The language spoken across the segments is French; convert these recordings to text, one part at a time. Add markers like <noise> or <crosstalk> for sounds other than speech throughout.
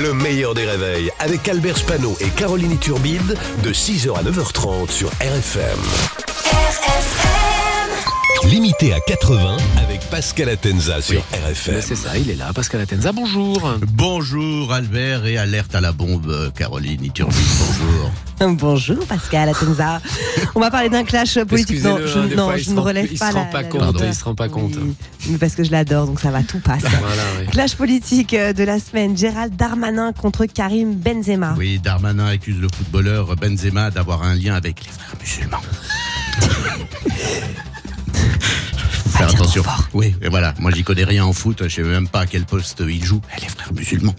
Le meilleur des réveils avec Albert Spano et Caroline Turbide de 6h à 9h30 sur RFM. Limité à 80 avec Pascal Atenza sur RFM. C'est ça, il est là, Pascal Atenza, bonjour. Bonjour Albert et alerte à la bombe euh, Caroline Iturbide, bonjour. <laughs> Bonjour Pascal Atenza. <laughs> On va parler d'un clash politique. Non, je, hein, non, fois, je se ne rend- relève il pas se la, rend pas la compte, longueur. il se rend pas compte. Oui, mais parce que je l'adore, donc ça va, tout passe. <laughs> Voilà, oui. Clash politique euh, de la semaine. Gérald Darmanin contre Karim Benzema. Oui, Darmanin accuse le footballeur Benzema d'avoir un lien avec les frères musulmans. Faut Faire attention. Oui, et voilà. Moi, j'y connais rien en foot. Je sais même pas à quel poste il joue. Les frères musulmans.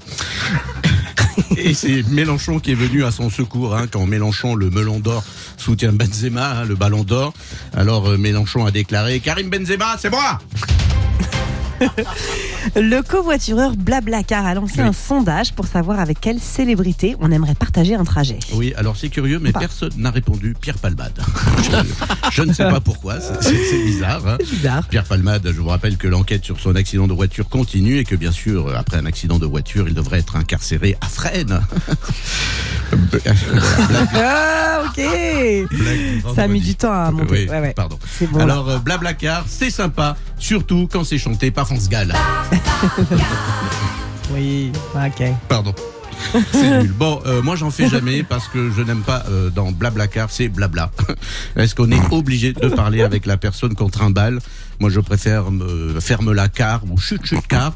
Et c'est Mélenchon qui est venu à son secours hein, quand Mélenchon, le melon d'or, soutient Benzema, hein, le ballon d'or. Alors euh, Mélenchon a déclaré Karim Benzema, c'est moi Le covoitureur Blablacar a lancé Oui. un sondage pour savoir avec quelle célébrité on aimerait partager un trajet. Oui, alors c'est curieux, mais Pas. personne n'a répondu Pierre Palmade. <laughs> Je, je ne sais pas pourquoi, c'est- bizarre. hein. Bizarre. Pierre Palmade, je vous rappelle que l'enquête sur son accident de voiture continue et que bien sûr, après un accident de voiture, il devrait être incarcéré à Fresnes. Ah, ok Ça a mis du temps à monter. Oui, Ouais, ouais. pardon. Bon. Alors, euh, Blablacar, c'est sympa, surtout quand c'est chanté par France Gall. <laughs> Oui, ok. Pardon. C'est nul. <laughs> Bon, euh, moi j'en fais jamais parce que je n'aime pas euh, dans Blablacar, c'est blabla. <laughs> Est-ce qu'on est obligé de parler avec la personne contre un bal? Moi je préfère me ferme la car ou chut chut car.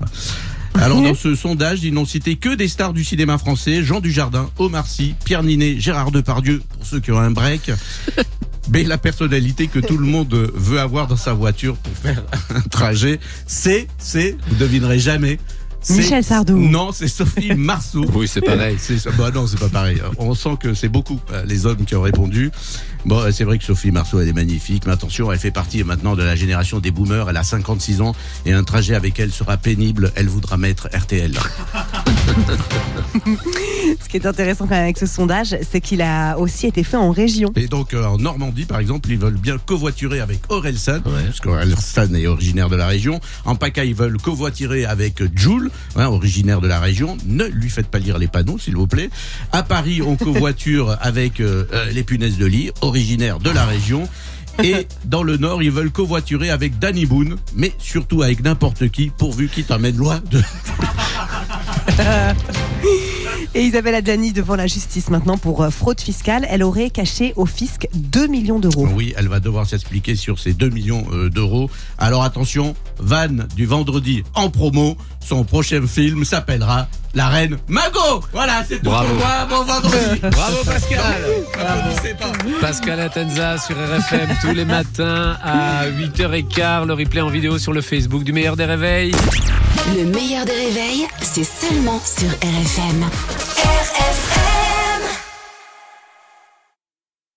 Alors dans ce sondage, ils n'ont cité que des stars du cinéma français, Jean Dujardin, Omar Sy, Pierre Ninet, Gérard Depardieu, pour ceux qui ont un break. <laughs> Mais la personnalité que tout le monde veut avoir dans sa voiture pour faire un trajet, c'est, c'est, vous devinerez jamais. C'est- Michel Sardou. Non, c'est Sophie <laughs> Marceau. Oui, c'est pareil. C'est, bah non, c'est pas pareil. On sent que c'est beaucoup euh, les hommes qui ont répondu. Bon, euh, c'est vrai que Sophie Marceau, elle est magnifique, mais attention, elle fait partie maintenant de la génération des boomers. Elle a 56 ans et un trajet avec elle sera pénible. Elle voudra mettre RTL. <laughs> <laughs> Ce qui est intéressant quand même avec ce sondage, c'est qu'il a aussi été fait en région. Et donc euh, en Normandie, par exemple, ils veulent bien covoiturer avec Orelsan, parce qu'Orelsan est originaire de la région. En PACA, ils veulent covoiturer avec Jules, hein, originaire de la région. Ne lui faites pas lire les panneaux, s'il vous plaît. À Paris, on covoiture <laughs> avec euh, euh, les punaises de lit, originaire de la région. Et dans le Nord, ils veulent covoiturer avec Danny Boone, mais surtout avec n'importe qui, pourvu qu'il t'emmène loin de... <laughs> Et Isabelle Adjani devant la justice maintenant pour euh, fraude fiscale. Elle aurait caché au fisc 2 millions d'euros. Oui, elle va devoir s'expliquer sur ces 2 millions euh, d'euros. Alors attention, Van du vendredi en promo, son prochain film s'appellera La Reine Mago. Voilà, c'est tout Bravo. pour moi, bon vendredi. Bravo Pascal Applaudissez pas. Pascal Atenza sur RFM tous les matins à 8h15. Le replay en vidéo sur le Facebook du meilleur des réveils. Le meilleur des réveils, c'est seulement sur RFM. RFM